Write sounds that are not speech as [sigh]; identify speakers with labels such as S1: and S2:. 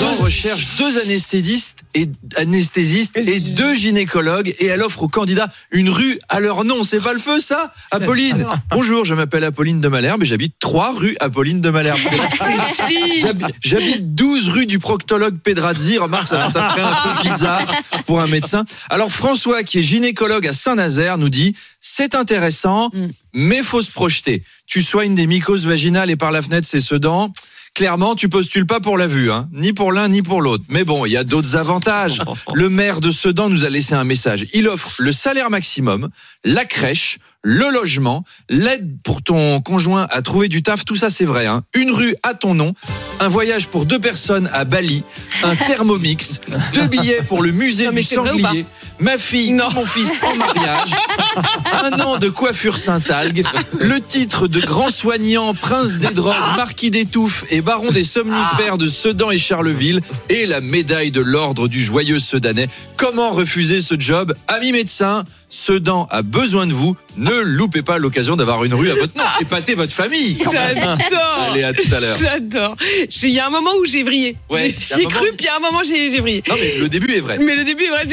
S1: Recherche, deux anesthésistes et anesthésistes et deux gynécologues et elle offre aux candidats une rue à leur nom. C'est pas le feu ça Apolline. Bonjour, je m'appelle Apolline de Malherbe et j'habite 3 rue Apolline de Malherbe. [laughs] J'habite- J'habite 12 rue du proctologue Pedrazzi. Remarque, ça, ça ferait un peu bizarre pour un médecin. Alors François, qui est gynécologue à Saint-Nazaire, nous dit c'est intéressant, mais faut se projeter. Tu soignes des mycoses vaginales et par la fenêtre c'est Sedan. Clairement, tu postules pas pour la vue, hein, ni pour l'un ni pour l'autre. Mais bon, il y a d'autres avantages. [laughs] Le maire de Sedan nous a laissé un message. Il offre le salaire maximum, la crèche, le logement, l'aide pour ton conjoint à trouver du taf. Tout ça, c'est vrai. Hein. Une rue à ton nom, un voyage pour deux personnes à Bali, un [laughs] thermomix, deux billets pour le musée
S2: Non,
S1: du sanglier, ma fille,
S2: Non.
S1: mon fils en mariage, un an de coiffure Saint-Algue, le titre de grand soignant, prince des drogues, marquis des touffes et baron des somnifères de Sedan et Charleville, et la médaille de l'ordre du joyeux Sedanais. Comment refuser ce job? Amis médecins, Sedan a besoin de vous. Ne loupez pas l'occasion d'avoir une rue à votre nom. [laughs] Épatez votre famille.
S2: J'adore.
S1: Allez, à tout à l'heure.
S2: J'adore. Il y a un moment où j'ai vrillé.
S1: Ouais,
S2: J'ai- cru, puis il y a un moment j'ai j'ai vrillé.
S1: Non, mais le début est vrai.
S2: Mais le début est vrai,